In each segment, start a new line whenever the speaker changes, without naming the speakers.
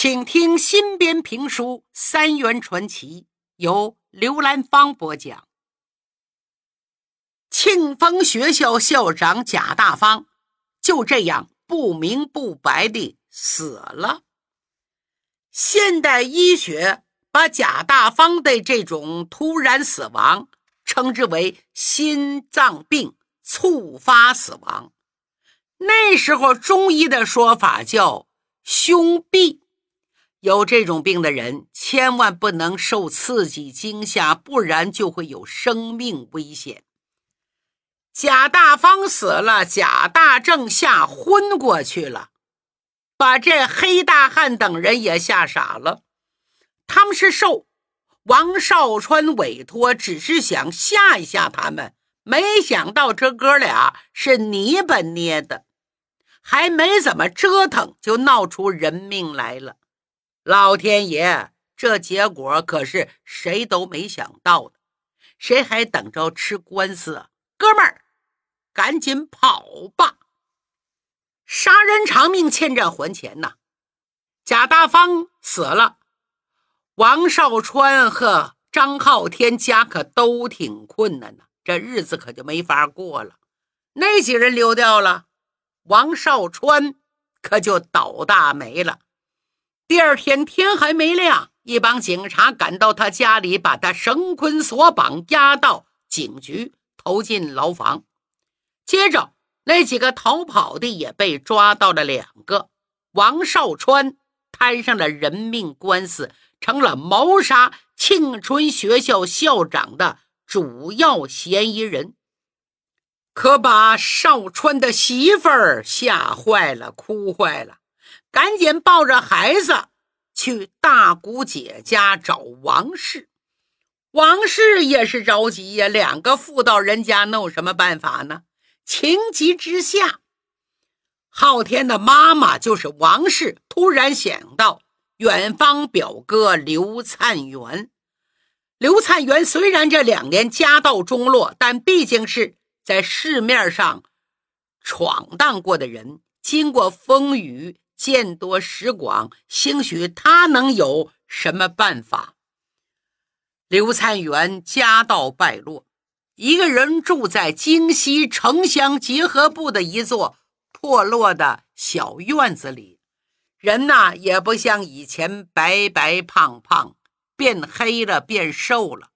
请听新编评书《三元传奇》，由刘兰芳播讲。庆丰学校校长贾大方就这样不明不白地死了。现代医学把贾大方的这种突然死亡称之为心脏病猝发死亡，那时候中医的说法叫胸痹。有这种病的人，千万不能受刺激惊吓，不然就会有生命危险。贾大方死了，贾大正吓昏过去了，把这黑大汉等人也吓傻了。他们是受王少川委托，只是想吓一吓他们，没想到这哥俩是泥巴捏的，还没怎么折腾，就闹出人命来了。老天爷，这结果可是谁都没想到的，谁还等着吃官司啊？哥们儿，赶紧跑吧！杀人偿命，欠债还钱呐！贾大方死了，王少川和张浩天家可都挺困难的，这日子可就没法过了。那几人溜掉了，王少川可就倒大霉了。第二天天还没亮，一帮警察赶到他家里，把他绳捆索绑，押到警局，投进牢房。接着，那几个逃跑的也被抓到了两个。王少川摊上了人命官司，成了谋杀庆春学校校长的主要嫌疑人。可把少川的媳妇儿吓坏了，哭坏了。赶紧抱着孩子去大姑姐家找王氏。王氏也是着急呀，两个妇道人家能有什么办法呢？情急之下，昊天的妈妈就是王氏，突然想到远方表哥刘灿元。刘灿元虽然这两年家道中落，但毕竟是在市面上闯荡过的人，经过风雨。见多识广，兴许他能有什么办法？刘灿元家道败落，一个人住在京西城乡结合部的一座破落的小院子里，人呐也不像以前白白胖胖，变黑了，变瘦了，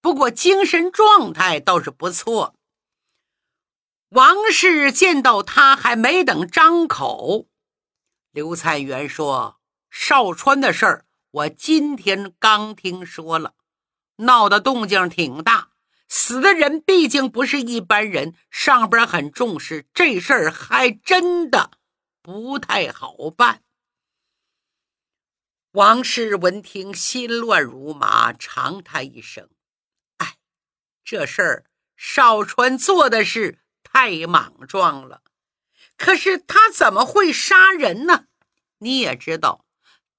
不过精神状态倒是不错。王氏见到他，还没等张口。刘灿元说：“少川的事儿，我今天刚听说了，闹的动静挺大。死的人毕竟不是一般人，上边很重视这事儿，还真的不太好办。”王氏闻听，心乱如麻，长叹一声：“哎，这事儿少川做的是太莽撞了。可是他怎么会杀人呢？”你也知道，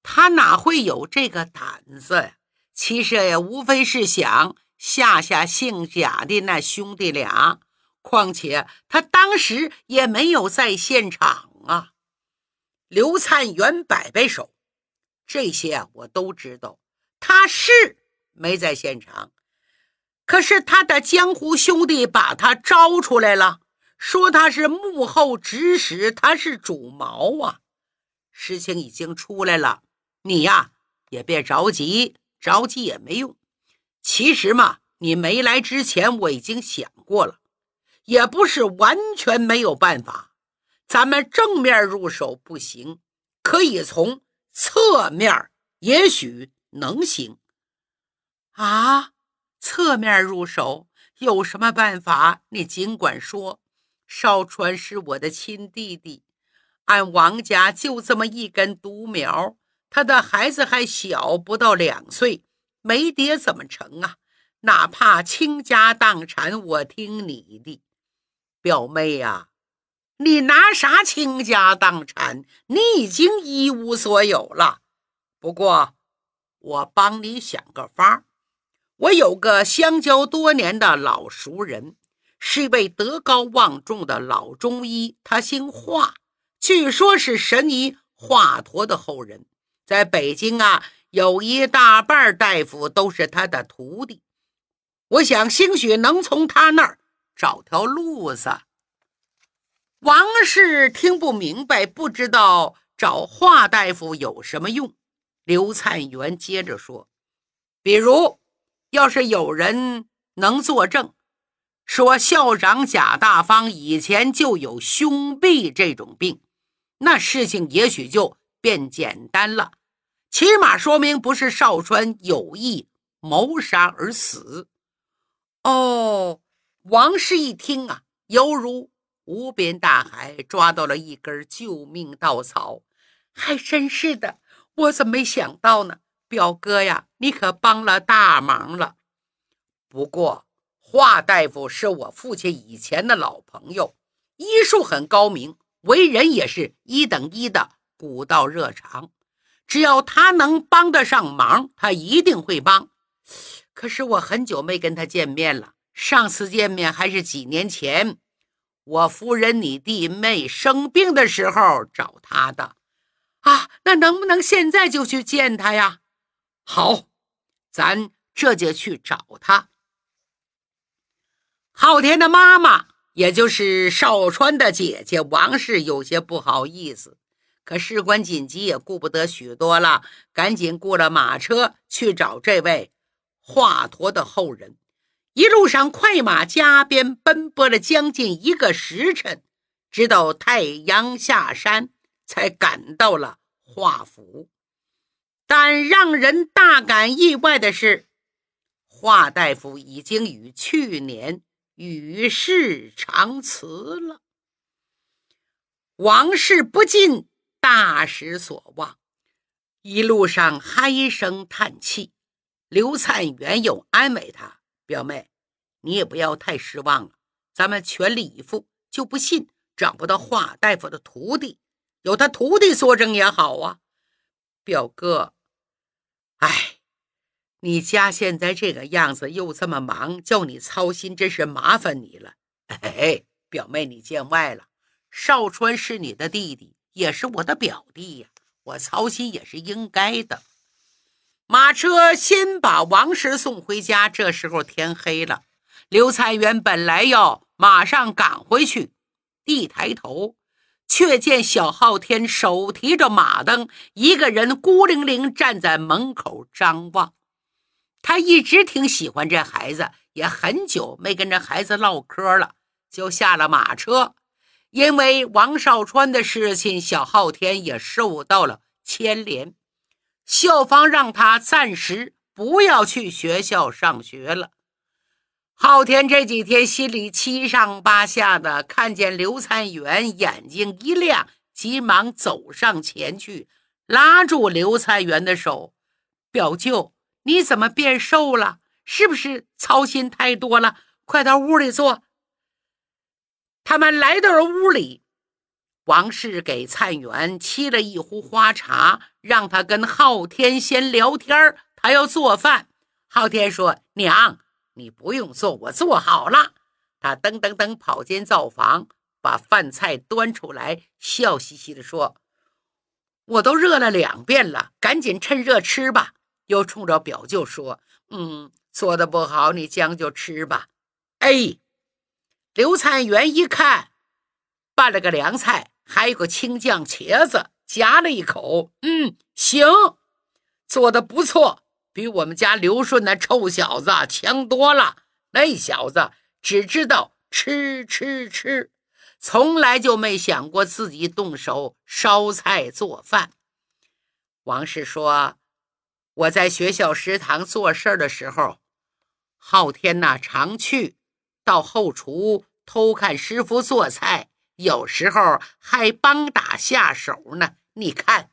他哪会有这个胆子呀？其实也无非是想吓吓姓贾的那兄弟俩。况且他当时也没有在现场啊。刘灿元摆摆手：“这些我都知道，他是没在现场。可是他的江湖兄弟把他招出来了，说他是幕后指使，他是主谋啊。”事情已经出来了，你呀也别着急，着急也没用。其实嘛，你没来之前我已经想过了，也不是完全没有办法。咱们正面入手不行，可以从侧面，也许能行。啊，侧面入手有什么办法？你尽管说。少川是我的亲弟弟。俺王家就这么一根独苗，他的孩子还小，不到两岁，没爹怎么成啊？哪怕倾家荡产，我听你的，表妹呀，你拿啥倾家荡产？你已经一无所有了。不过，我帮你想个法我有个相交多年的老熟人，是一位德高望重的老中医，他姓华。据说，是神医华佗的后人，在北京啊，有一大半大夫都是他的徒弟。我想，兴许能从他那儿找条路子。王氏听不明白，不知道找华大夫有什么用。刘灿元接着说：“比如，要是有人能作证，说校长贾大方以前就有胸痹这种病，那事情也许就变简单了。起码说明不是少川有意谋杀而死。”哦，王氏一听啊，犹如无边大海抓到了一根救命稻草，还真是的，我怎么没想到呢？表哥呀，你可帮了大忙了。不过华大夫是我父亲以前的老朋友，医术很高明，为人也是一等一的古道热肠。只要他能帮得上忙，他一定会帮。可是我很久没跟他见面了，上次见面还是几年前，我夫人你弟妹生病的时候找他的。啊，那能不能现在就去见他呀？好，咱这就去找他。昊天的妈妈，也就是少川的姐姐王氏，有些不好意思，可事关紧急，也顾不得许多了，赶紧雇了马车去找这位。华佗的后人，一路上快马加鞭奔波了将近一个时辰，直到太阳下山，才赶到了华府。但让人大感意外的是，华大夫已经与去年与世长辞了。王氏不禁大失所望，一路上唉声叹气。刘灿原有安慰他：“表妹，你也不要太失望了，咱们全力以赴，就不信找不到华大夫的徒弟。有他徒弟作证也好啊。”表哥，哎，你家现在这个样子，又这么忙，叫你操心，真是麻烦你了。哎，表妹，你见外了。少川是你的弟弟，也是我的表弟呀，我操心也是应该的。马车先把王氏送回家，这时候天黑了。刘灿元本来要马上赶回去，一抬头，却见小昊天手提着马灯，一个人孤零零站在门口张望。他一直挺喜欢这孩子，也很久没跟这孩子唠嗑了，就下了马车。因为王少川的事情，小昊天也受到了牵连。校方让他暂时不要去学校上学了。昊天这几天心里七上八下的，看见刘灿元，眼睛一亮，急忙走上前去，拉住刘灿元的手：“表舅，你怎么变瘦了？是不是操心太多了？快到屋里坐。”他们来到了屋里。王氏给灿元沏了一壶花茶，让他跟昊天先聊天他要做饭。昊天说：“娘，你不用做，我做好了。”他噔噔噔跑进灶房，把饭菜端出来，笑嘻嘻地说：“我都热了两遍了，赶紧趁热吃吧。”又冲着表舅说：“嗯，做的不好，你将就吃吧。”哎，刘灿元一看，拌了个凉菜。还有个青酱茄子，夹了一口，嗯，行，做的不错，比我们家刘顺那臭小子强多了。那小子只知道吃吃吃，从来就没想过自己动手烧菜做饭。王氏说：“我在学校食堂做事儿的时候，昊天呐常去到后厨偷看师傅做菜。”有时候还帮打下手呢，你看，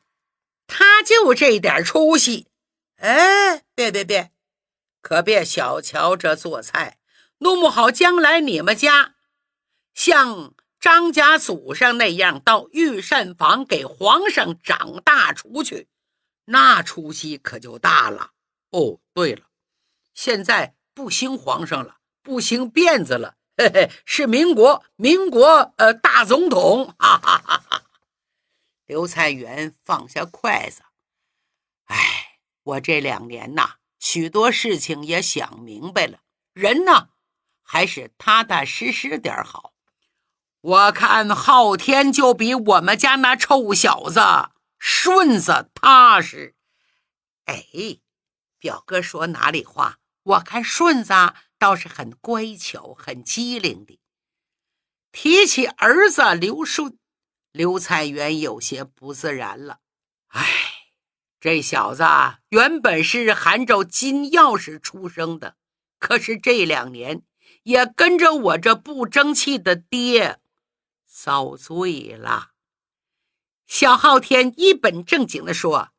他就这点出息。哎，别别别，可别小瞧这做菜，弄不好将来你们家像张家祖上那样到御膳房给皇上掌大厨去，那出息可就大了。哦，对了，现在不兴皇上了，不兴辫子了。嘿嘿，是民国，民国呃大总统，哈哈哈哈！刘灿元放下筷子，哎我这两年呐，许多事情也想明白了，人呢，还是踏踏实实点好。我看昊天就比我们家那臭小子顺子踏实。哎，表哥说哪里话？我看顺子倒是很乖巧，很机灵的。提起儿子刘顺，刘菜园有些不自然了。哎，这小子原本是含着金钥匙出生的，可是这两年也跟着我这不争气的爹。遭罪了，小昊天一本正经地说：“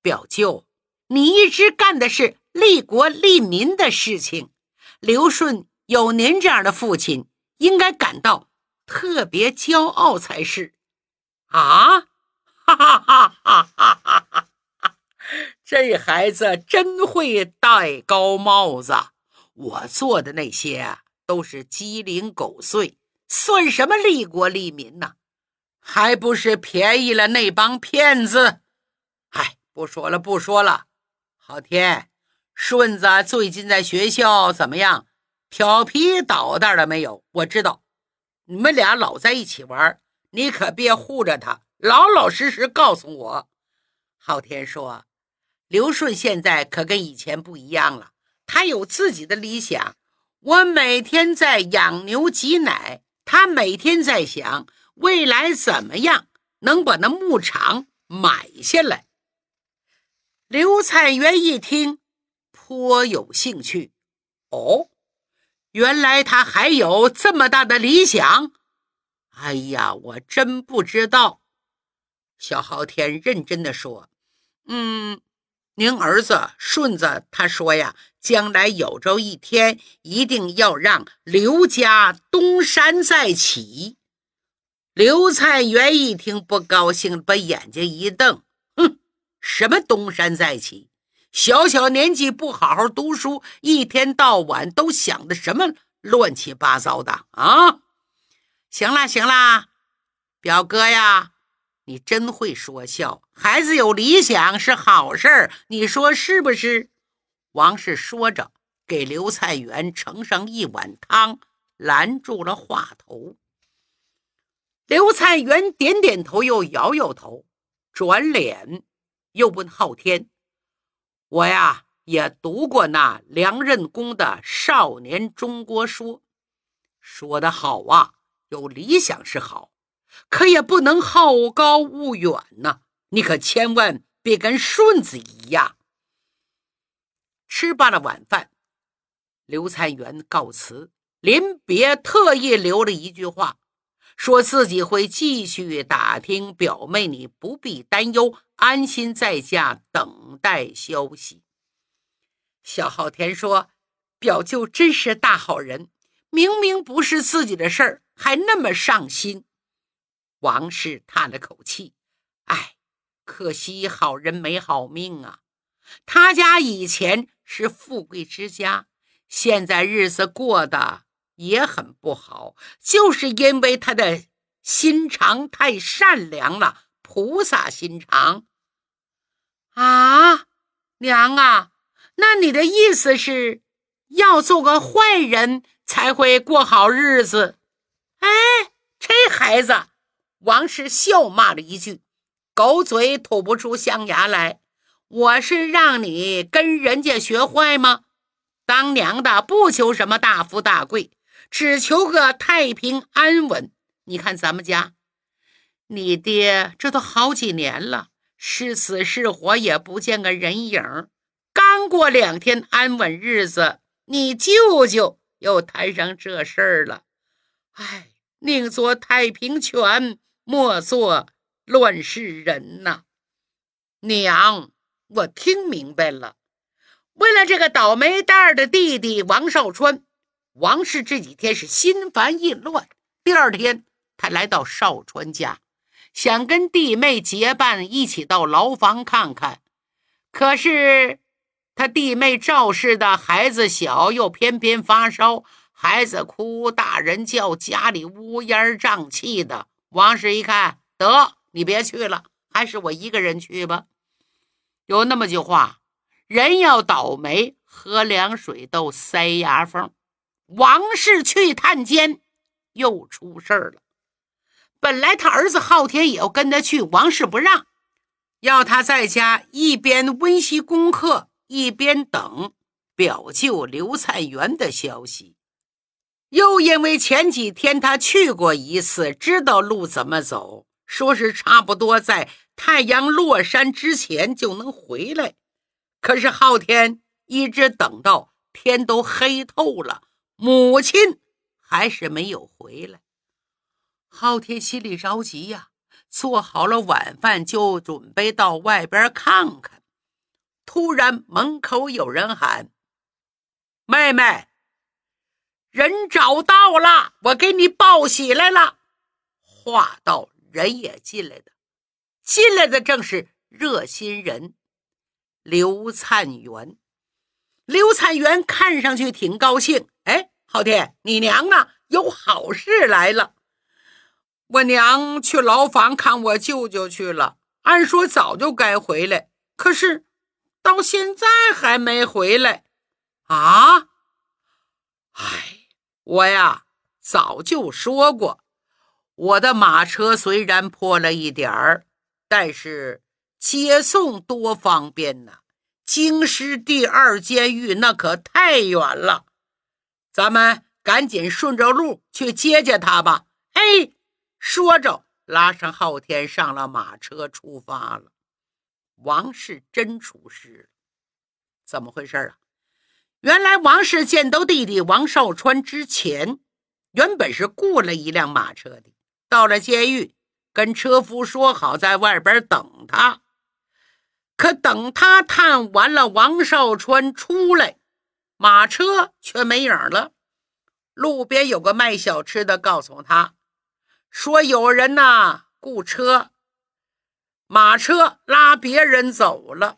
表舅，你一直干的是利国利民的事情。刘顺有您这样的父亲，应该感到特别骄傲才是。”啊，哈哈哈哈哈哈！这孩子真会戴高帽子。我做的那些都是鸡零狗碎。算什么利国利民呢？还不是便宜了那帮骗子！哎，不说了，不说了。昊天，顺子最近在学校怎么样？调皮捣蛋了没有？我知道你们俩老在一起玩，你可别护着他，老老实实告诉我。昊天说：“刘顺现在可跟以前不一样了，他有自己的理想。我每天在养牛挤奶。”他每天在想未来怎么样能把那牧场买下来。刘灿元一听，颇有兴趣。哦，原来他还有这么大的理想。哎呀，我真不知道。小昊天认真的说：“嗯。”您儿子顺子他说呀，将来有朝一天一定要让刘家东山再起。刘灿元一听不高兴，把眼睛一瞪：“哼，什么东山再起？小小年纪不好好读书，一天到晚都想的什么乱七八糟的啊！”行了行了，表哥呀。你真会说笑，孩子有理想是好事儿，你说是不是？王氏说着，给刘菜园盛上一碗汤，拦住了话头。刘灿元点点头，又摇摇头，转脸又问昊天：“我呀，也读过那梁任公的《少年中国说》，说的好啊，有理想是好。”可也不能好高骛远呐！你可千万别跟顺子一样。吃罢了晚饭，刘灿元告辞，临别特意留了一句话，说自己会继续打听表妹，你不必担忧，安心在家等待消息。小昊天说：“表舅真是大好人，明明不是自己的事儿，还那么上心。”王氏叹了口气：“哎，可惜好人没好命啊！他家以前是富贵之家，现在日子过得也很不好，就是因为他的心肠太善良了，菩萨心肠。啊，娘啊，那你的意思是要做个坏人才会过好日子？哎，这孩子！”王氏笑骂了一句：“狗嘴吐不出象牙来。我是让你跟人家学坏吗？当娘的不求什么大富大贵，只求个太平安稳。你看咱们家，你爹这都好几年了，是死是活也不见个人影。刚过两天安稳日子，你舅舅又摊上这事儿了。哎，宁做太平犬。”莫做乱世人呐，娘，我听明白了。为了这个倒霉蛋的弟弟王少川，王氏这几天是心烦意乱。第二天，他来到少川家，想跟弟妹结伴一起到牢房看看。可是他弟妹赵氏的孩子小，又偏偏发烧，孩子哭，大人叫，家里乌烟瘴气的。王氏一看，得你别去了，还是我一个人去吧。有那么句话：人要倒霉，喝凉水都塞牙缝。王氏去探监，又出事儿了。本来他儿子昊天也要跟他去，王氏不让，要他在家一边温习功课，一边等表舅刘灿元的消息。又因为前几天他去过一次，知道路怎么走，说是差不多在太阳落山之前就能回来。可是昊天一直等到天都黑透了。母亲还是没有回来，昊天心里着急呀，做好了晚饭就准备到外边看看。突然门口有人喊：“妹妹，人找到了，我给你报喜来了。”话到人也进来的，进来的正是热心人刘灿元。刘灿元看上去挺高兴，哎。昊天，你娘啊，有好事来了！我娘去牢房看我舅舅去了，按说早就该回来，可是到现在还没回来。啊！哎，我呀，早就说过，我的马车虽然破了一点儿，但是接送多方便呢！京师第二监狱那可太远了。咱们赶紧顺着路去接接他吧！哎，说着，拉上昊天上了马车，出发了。王氏真出事了，怎么回事啊？原来王氏见到弟弟王少川之前，原本是雇了一辆马车的，到了监狱，跟车夫说好在外边等他。可等他探完了王少川出来。马车却没影了。路边有个卖小吃的，告诉他说：“有人呐，雇车，马车拉别人走了。”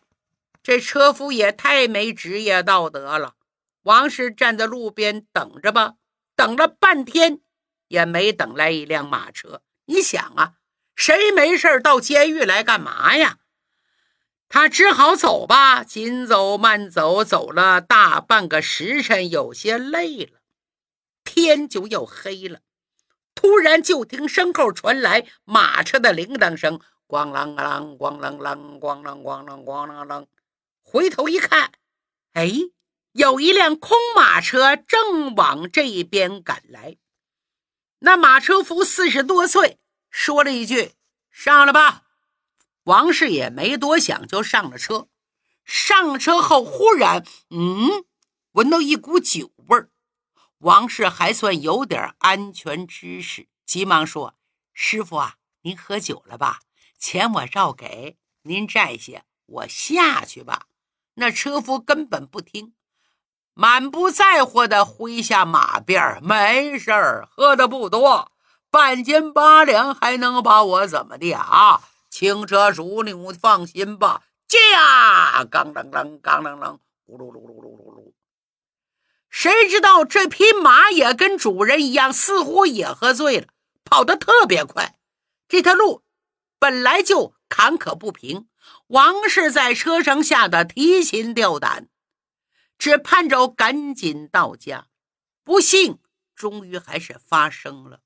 这车夫也太没职业道德了。王氏站在路边等着吧，等了半天也没等来一辆马车。你想啊，谁没事到监狱来干嘛呀？他只好走吧，紧走慢走，走了大半个时辰，有些累了，天就要黑了。突然，就听身后传来马车的铃铛声，咣啷啷，咣啷啷，咣啷咣啷，咣啷啷。回头一看，哎，有一辆空马车正往这边赶来。那马车夫四十多岁，说了一句：“上来吧。”王氏也没多想，就上了车。上车后，忽然，嗯，闻到一股酒味儿。王氏还算有点安全知识，急忙说：“师傅啊，您喝酒了吧？钱我照给您债些，我下去吧。”那车夫根本不听，满不在乎的挥下马鞭没事儿，喝的不多，半斤八两，还能把我怎么的啊？”轻车熟路，放心吧。驾！咣啷啷，咣啷啷，咕噜噜噜噜噜噜。谁知道这匹马也跟主人一样，似乎也喝醉了，跑得特别快。这条路本来就坎坷不平，王氏在车上吓得提心吊胆，只盼着赶紧到家。不幸，终于还是发生了。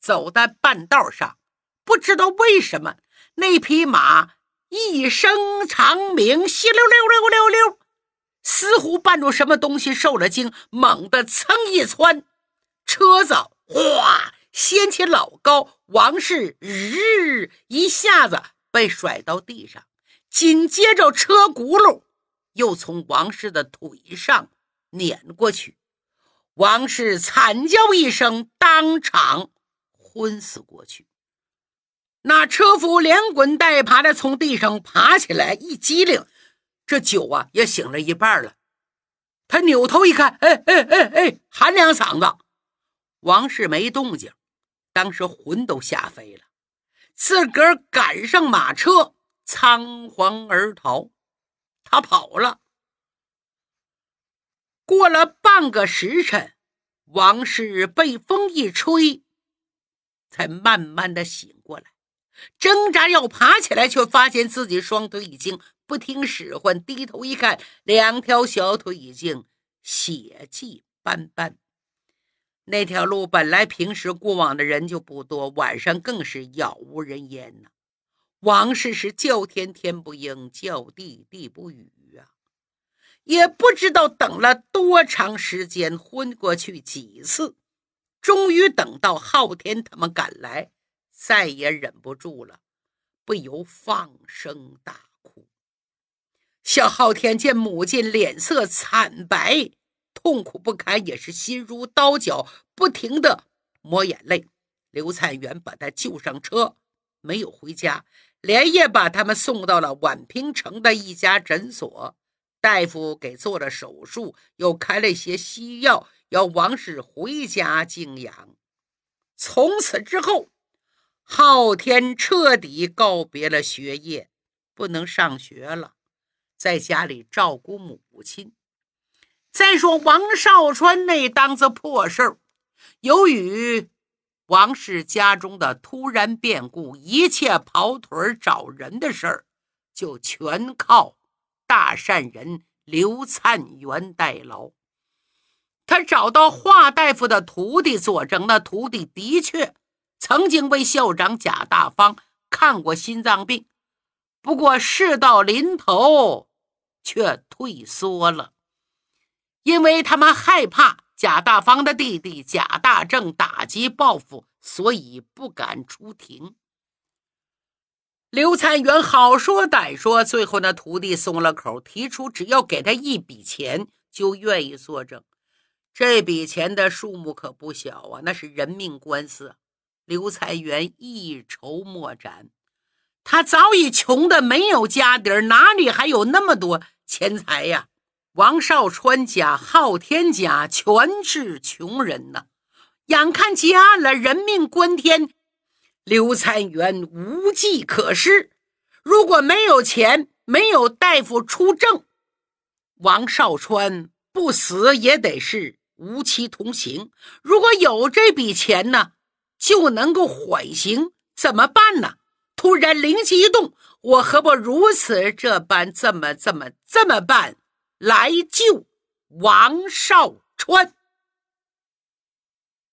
走在半道上，不知道为什么。那匹马一声长鸣，稀溜溜溜溜溜，似乎绊住什么东西受了惊，猛地噌一窜，车子哗掀起老高，王氏日一下子被甩到地上，紧接着车轱辘又从王氏的腿上碾过去，王氏惨叫一声，当场昏死过去。那车夫连滚带爬的从地上爬起来，一激灵，这酒啊也醒了一半了。他扭头一看，哎哎哎哎，喊两嗓子，王氏没动静，当时魂都吓飞了，自个儿赶上马车，仓皇而逃。他跑了。过了半个时辰，王氏被风一吹，才慢慢的醒过来。挣扎要爬起来，却发现自己双腿已经不听使唤，低头一看，两条小腿已经血迹斑斑。那条路本来平时过往的人就不多，晚上更是杳无人烟呐。王氏是叫天天不应，叫地地不语啊，也不知道等了多长时间，昏过去几次，终于等到昊天他们赶来，再也忍不住了，不由放声大哭。小昊天见母亲脸色惨白。痛苦不堪，也是心如刀绞，不停的抹眼泪。刘灿元把他救上车，没有回家，连夜把他们送到了宛平城的一家诊所。大夫给做了手术，又开了一些西药，要王氏回家静养。从此之后，昊天彻底告别了学业，不能上学了，在家里照顾母亲。再说王少川那档子破事儿，由于王氏家中的突然变故，一切跑腿找人的事儿就全靠大善人刘灿元代劳。他找到华大夫的徒弟佐证，那徒弟的确曾经为校长贾大方看过心脏病，不过事到临头却退缩了。因为他们害怕贾大方的弟弟贾大正打击报复，所以不敢出庭。刘灿元好说歹说，最后那徒弟松了口，提出只要给他一笔钱，就愿意作证。这笔钱的数目可不小啊，那是人命官司。刘才元一筹莫展，他早已穷得没有家底儿，哪里还有那么多钱财呀？王少川家、昊天家全是穷人呐，眼看结案了，人命关天，刘才元无计可施。如果没有钱，没有大夫出证，王少川不死也得是无期徒刑。如果有这笔钱呢，就能够缓刑，怎么办呢？突然灵机一动，我何不如此这般，这么这么这么办？来救王少川。